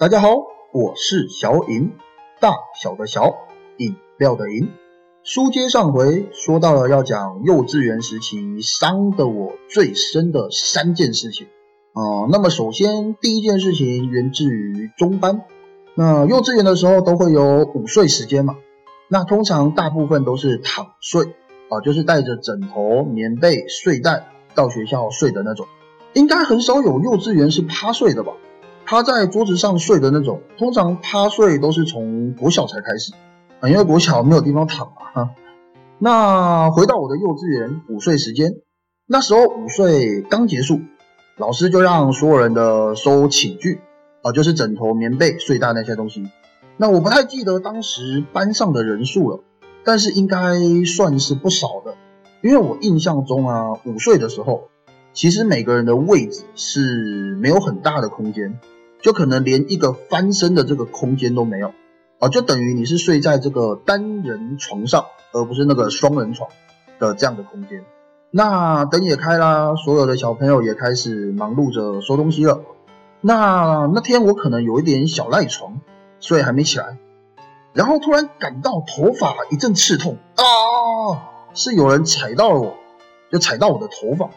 大家好，我是小颖，大小的小，饮料的饮。书接上回，说到了要讲幼稚园时期伤得我最深的三件事情啊、那么首先第一件事情源自于中班。那幼稚园的时候都会有午睡时间嘛，那通常大部分都是躺睡啊，就是带着枕头、棉被、睡袋到学校睡的那种。应该很少有幼稚园是趴睡的吧？趴在桌子上睡的那种，通常趴睡都是从国小才开始啊，因为国小没有地方躺嘛。哈。那回到我的幼稚园午睡时间，那时候午睡刚结束，老师就让所有人的收寝具啊，就是枕头、棉被、睡袋那些东西。那我不太记得当时班上的人数了，但是应该算是不少的，因为我印象中啊，午睡的时候，其实每个人的位置是没有很大的空间。就可能连一个翻身的这个空间都没有啊，就等于你是睡在这个单人床上，而不是那个双人床的这样的空间。那灯也开啦，所有的小朋友也开始忙碌着收东西了。那那天我可能有一点小赖床，所以还没起来，然后突然感到头发一阵刺痛啊，是有人踩到了我，就踩到我的头发。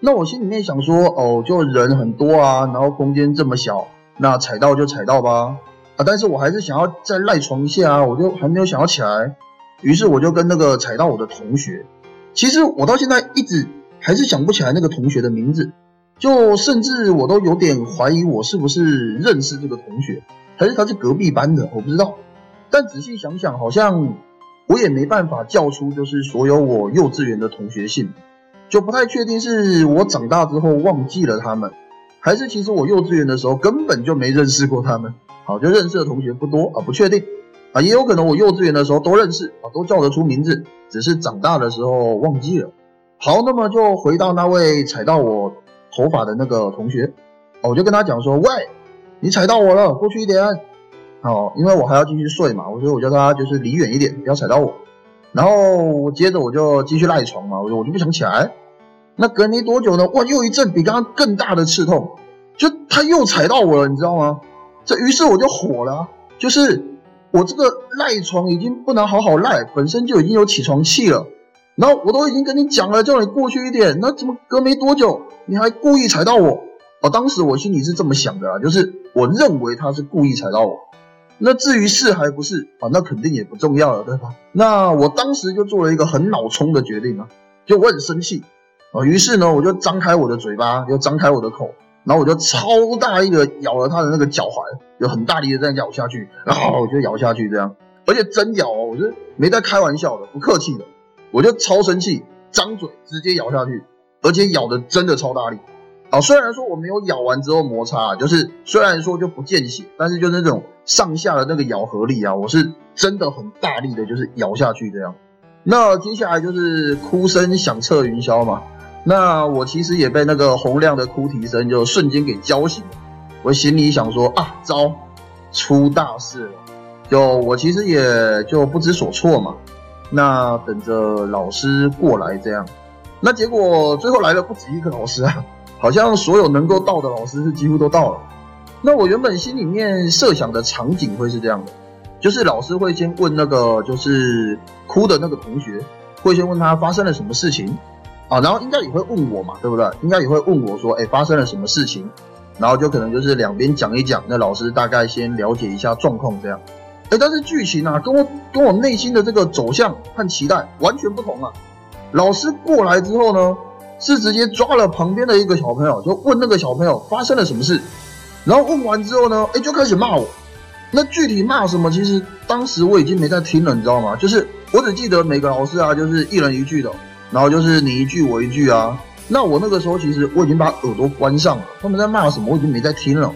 那我心里面想说，哦，就人很多啊，然后空间这么小。那踩到就踩到吧，啊！但是我还是想要再赖床一下啊，我就还没有想要起来，于是我就跟那个踩到我的同学，其实我到现在一直还是想不起来那个同学的名字，就甚至我都有点怀疑我是不是认识这个同学，还是他是隔壁班的，我不知道。但仔细想想，好像我也没办法叫出就是所有我幼稚园的同学姓，就不太确定是我长大之后忘记了他们。还是其实我幼稚园的时候根本就没认识过他们，好就认识的同学不多啊，不确定啊，也有可能我幼稚园的时候都认识啊，都叫得出名字，只是长大的时候忘记了。好，那么就回到那位踩到我头发的那个同学，我就跟他讲说，喂，你踩到我了，过去一点。哦，因为我还要继续睡嘛，我说我叫他就是离远一点，不要踩到我。然后我接着我就继续赖床嘛，我就我就不想起来。那隔没多久呢？哇，又一阵比刚刚更大的刺痛，就他又踩到我了，你知道吗？这于是我就火了，就是我这个赖床已经不能好好赖，本身就已经有起床气了，然后我都已经跟你讲了，叫你过去一点，那怎么隔没多久你还故意踩到我？哦，当时我心里是这么想的啊，就是我认为他是故意踩到我。那至于是还不是啊，那肯定也不重要了，对吧？那我当时就做了一个很脑冲的决定啊，就我很生气。啊，于是呢，我就张开我的嘴巴，又张开我的口，然后我就超大力的咬了他的那个脚踝，就很大力的这样咬下去，然后我就咬下去这样，而且真咬哦，我是没在开玩笑的，不客气的，我就超生气，张嘴直接咬下去，而且咬的真的超大力。啊，虽然说我没有咬完之后摩擦，就是虽然说就不见血，但是就那种上下的那个咬合力啊，我是真的很大力的，就是咬下去这样。那接下来就是哭声响彻云霄嘛。那我其实也被那个洪亮的哭啼声就瞬间给叫醒了，我心里想说啊，糟，出大事了！就我其实也就不知所措嘛，那等着老师过来这样。那结果最后来了不止一个老师啊，好像所有能够到的老师是几乎都到了。那我原本心里面设想的场景会是这样的，就是老师会先问那个就是哭的那个同学，会先问他发生了什么事情。啊，然后应该也会问我嘛，对不对？应该也会问我说，哎，发生了什么事情？然后就可能就是两边讲一讲，那老师大概先了解一下状况这样。哎，但是剧情啊，跟我跟我内心的这个走向和期待完全不同啊。老师过来之后呢，是直接抓了旁边的一个小朋友，就问那个小朋友发生了什么事。然后问完之后呢，哎，就开始骂我。那具体骂什么，其实当时我已经没在听了，你知道吗？就是我只记得每个老师啊，就是一人一句的。然后就是你一句我一句啊，那我那个时候其实我已经把耳朵关上了，他们在骂什么我已经没在听了。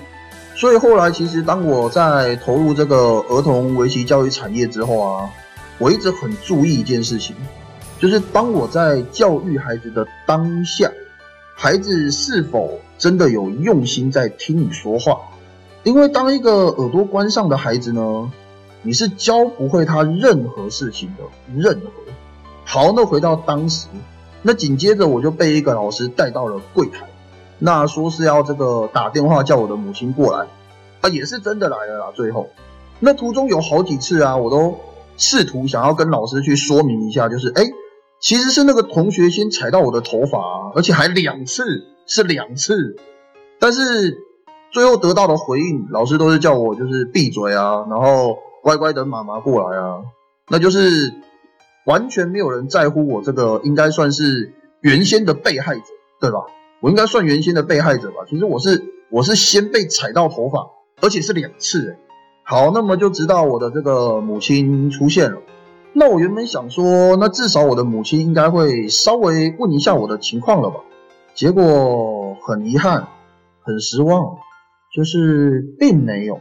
所以后来其实当我在投入这个儿童围棋教育产业之后啊，我一直很注意一件事情，就是当我在教育孩子的当下，孩子是否真的有用心在听你说话？因为当一个耳朵关上的孩子呢，你是教不会他任何事情的，任何。好，那回到当时，那紧接着我就被一个老师带到了柜台，那说是要这个打电话叫我的母亲过来。啊，也是真的来了啦。最后，那途中有好几次啊，我都试图想要跟老师去说明一下，就是哎，其实是那个同学先踩到我的头发，而且还两次，是两次。但是最后得到的回应，老师都是叫我就是闭嘴啊，然后乖乖等妈妈过来啊。那就是完全没有人在乎我这个，应该算是原先的被害者，对吧？我应该算原先的被害者吧？其实我是我是先被踩到头发。而且是两次哎，好，那么就直到我的这个母亲出现了。那我原本想说，那至少我的母亲应该会稍微问一下我的情况了吧？结果很遗憾，很失望，就是并没有。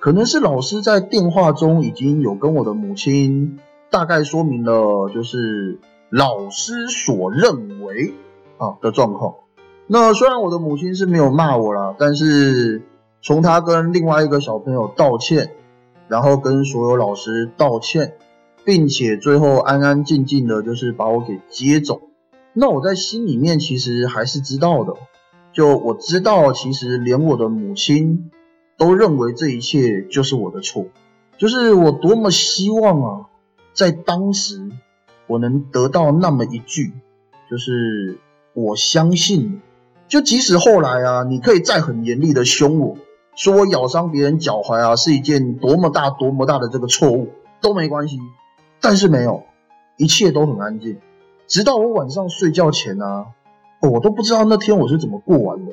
可能是老师在电话中已经有跟我的母亲大概说明了，就是老师所认为啊的状况。那虽然我的母亲是没有骂我了，但是。从他跟另外一个小朋友道歉，然后跟所有老师道歉，并且最后安安静静的，就是把我给接走。那我在心里面其实还是知道的，就我知道，其实连我的母亲都认为这一切就是我的错，就是我多么希望啊，在当时我能得到那么一句，就是我相信你。就即使后来啊，你可以再很严厉的凶我。说我咬伤别人脚踝啊，是一件多么大多么大的这个错误都没关系，但是没有，一切都很安静，直到我晚上睡觉前啊，我都不知道那天我是怎么过完的，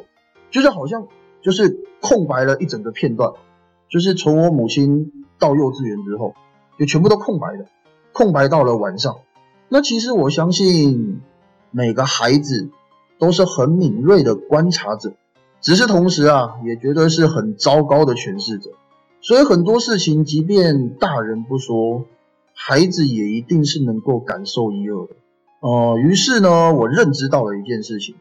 就是好像就是空白了一整个片段，就是从我母亲到幼稚园之后，就全部都空白的，空白到了晚上。那其实我相信每个孩子都是很敏锐的观察者。只是同时啊，也绝对是很糟糕的诠释者，所以很多事情，即便大人不说，孩子也一定是能够感受一二的。哦，于是呢，我认知到了一件事情，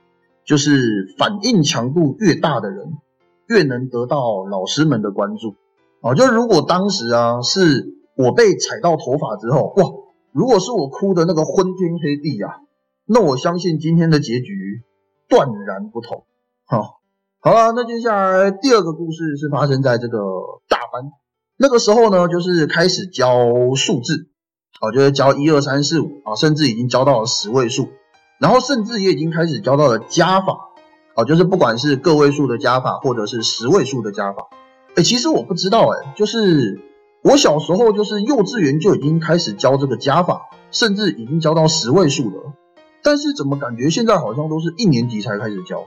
就是反应强度越大的人，越能得到老师们的关注。啊，就如果当时啊，是我被踩到头发之后，哇，如果是我哭的那个昏天黑地啊，那我相信今天的结局断然不同。好。好了，那接下来第二个故事是发生在这个大班，那个时候呢，就是开始教数字，啊，就是教一二三四五啊，甚至已经教到了十位数，然后甚至也已经开始教到了加法，啊，就是不管是个位数的加法，或者是十位数的加法，哎，其实我不知道，哎，就是我小时候就是幼稚园就已经开始教这个加法，甚至已经教到十位数了，但是怎么感觉现在好像都是一年级才开始教？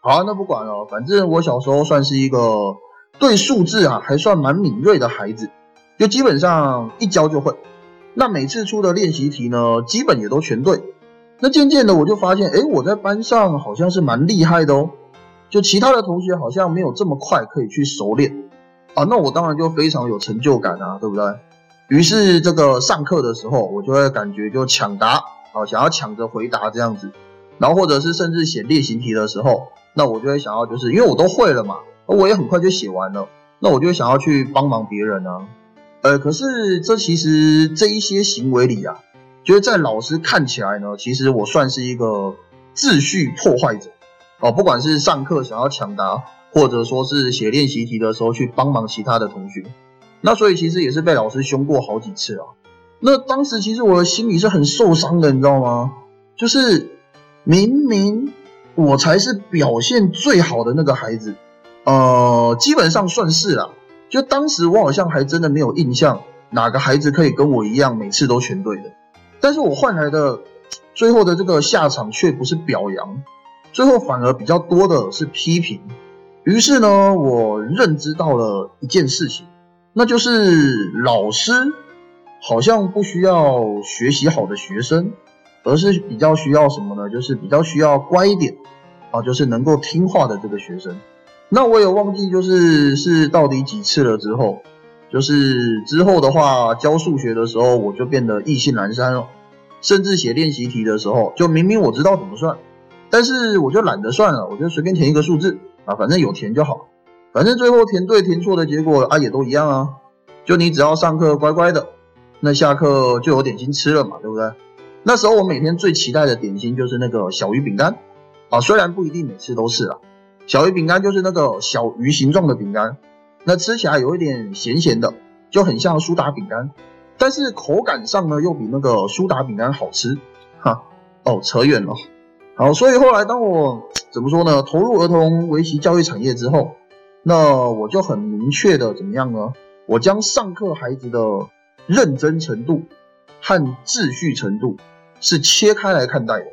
好，那不管了，反正我小时候算是一个对数字啊还算蛮敏锐的孩子，就基本上一教就会。那每次出的练习题呢，基本也都全对。那渐渐的我就发现，哎，我在班上好像是蛮厉害的哦。就其他的同学好像没有这么快可以去熟练啊，那我当然就非常有成就感啊，对不对？于是这个上课的时候，我就会感觉就抢答啊，想要抢着回答这样子，然后或者是甚至写练习题的时候。那我就会想要，就是因为我都会了嘛，我也很快就写完了，那我就想要去帮忙别人啊。呃，可是这其实这一些行为里啊，就是在老师看起来呢，其实我算是一个秩序破坏者哦。不管是上课想要抢答，或者说是写练习题的时候去帮忙其他的同学，那所以其实也是被老师凶过好几次啊。那当时其实我的心里是很受伤的，你知道吗？就是明明。我才是表现最好的那个孩子，呃，基本上算是了。就当时我好像还真的没有印象，哪个孩子可以跟我一样每次都全对的。但是我换来的最后的这个下场却不是表扬，最后反而比较多的是批评。于是呢，我认知到了一件事情，那就是老师好像不需要学习好的学生。而是比较需要什么呢？就是比较需要乖一点啊，就是能够听话的这个学生。那我也忘记就是是到底几次了之后，就是之后的话教数学的时候，我就变得意兴阑珊了。甚至写练习题的时候，就明明我知道怎么算，但是我就懒得算了，我就随便填一个数字啊，反正有填就好，反正最后填对填错的结果啊也都一样啊。就你只要上课乖乖的，那下课就有点心吃了嘛，对不对？那时候我每天最期待的点心就是那个小鱼饼干，啊，虽然不一定每次都是啦，小鱼饼干就是那个小鱼形状的饼干，那吃起来有一点咸咸的，就很像苏打饼干，但是口感上呢又比那个苏打饼干好吃。哈，哦，扯远了。好，所以后来当我怎么说呢？投入儿童围棋教育产业之后，那我就很明确的怎么样呢？我将上课孩子的认真程度和秩序程度是切开来看待的。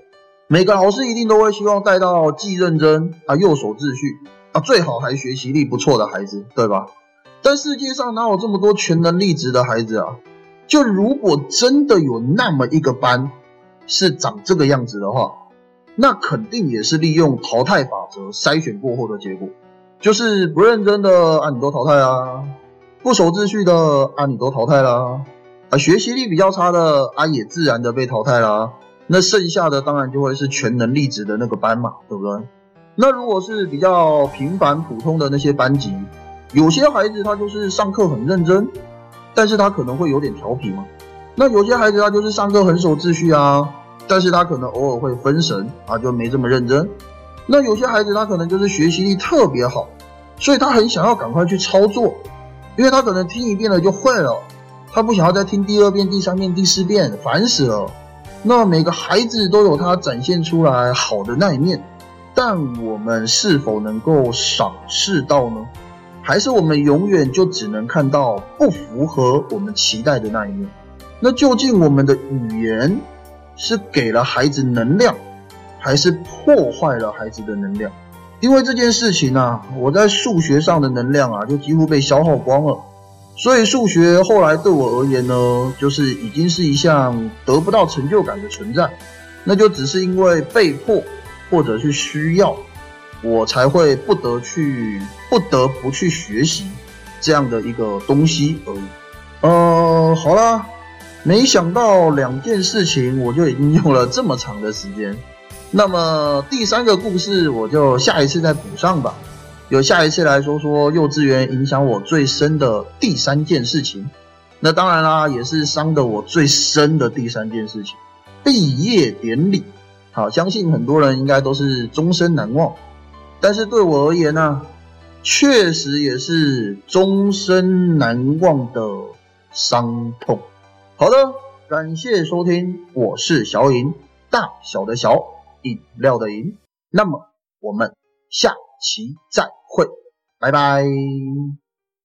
每个老师一定都会希望带到既认真啊又守秩序啊，最好还学习力不错的孩子，对吧？但世界上哪有这么多全能力值的孩子啊？就如果真的有那么一个班是长这个样子的话，那肯定也是利用淘汰法则筛选过后的结果，就是不认真的啊你都淘汰啊，不守秩序的啊你都淘汰啦，啊学习力比较差的啊也自然的被淘汰啦。那剩下的当然就会是全能力值的那个班嘛，对不对？那如果是比较平凡普通的那些班级，有些孩子他就是上课很认真，但是他可能会有点调皮嘛。那有些孩子他就是上课很守秩序啊，但是他可能偶尔会分神啊，就没这么认真。那有些孩子他可能就是学习力特别好，所以他很想要赶快去操作，因为他可能听一遍了就会了，他不想要再听第二遍、第三遍、第四遍，烦死了。那每个孩子都有他展现出来好的那一面，但我们是否能够赏识到呢？还是我们永远就只能看到不符合我们期待的那一面？那究竟我们的语言是给了孩子能量，还是破坏了孩子的能量？因为这件事情呢，我在数学上的能量啊，就几乎被消耗光了。所以数学后来对我而言呢，就是已经是一项得不到成就感的存在，那就只是因为被迫或者是需要，我才会不得去不得不去学习这样的一个东西而已。呃，好啦，没想到两件事情我就已经用了这么长的时间，那么第三个故事我就下一次再补上吧。有下一次来说说幼稚园影响我最深的第三件事情，那当然啦，也是伤的我最深的第三件事情——毕业典礼。好，相信很多人应该都是终身难忘，但是对我而言呢，确实也是终身难忘的伤痛。好的，感谢收听，我是小尹，大小的小饮料的饮。那么我们下。期再会，拜拜。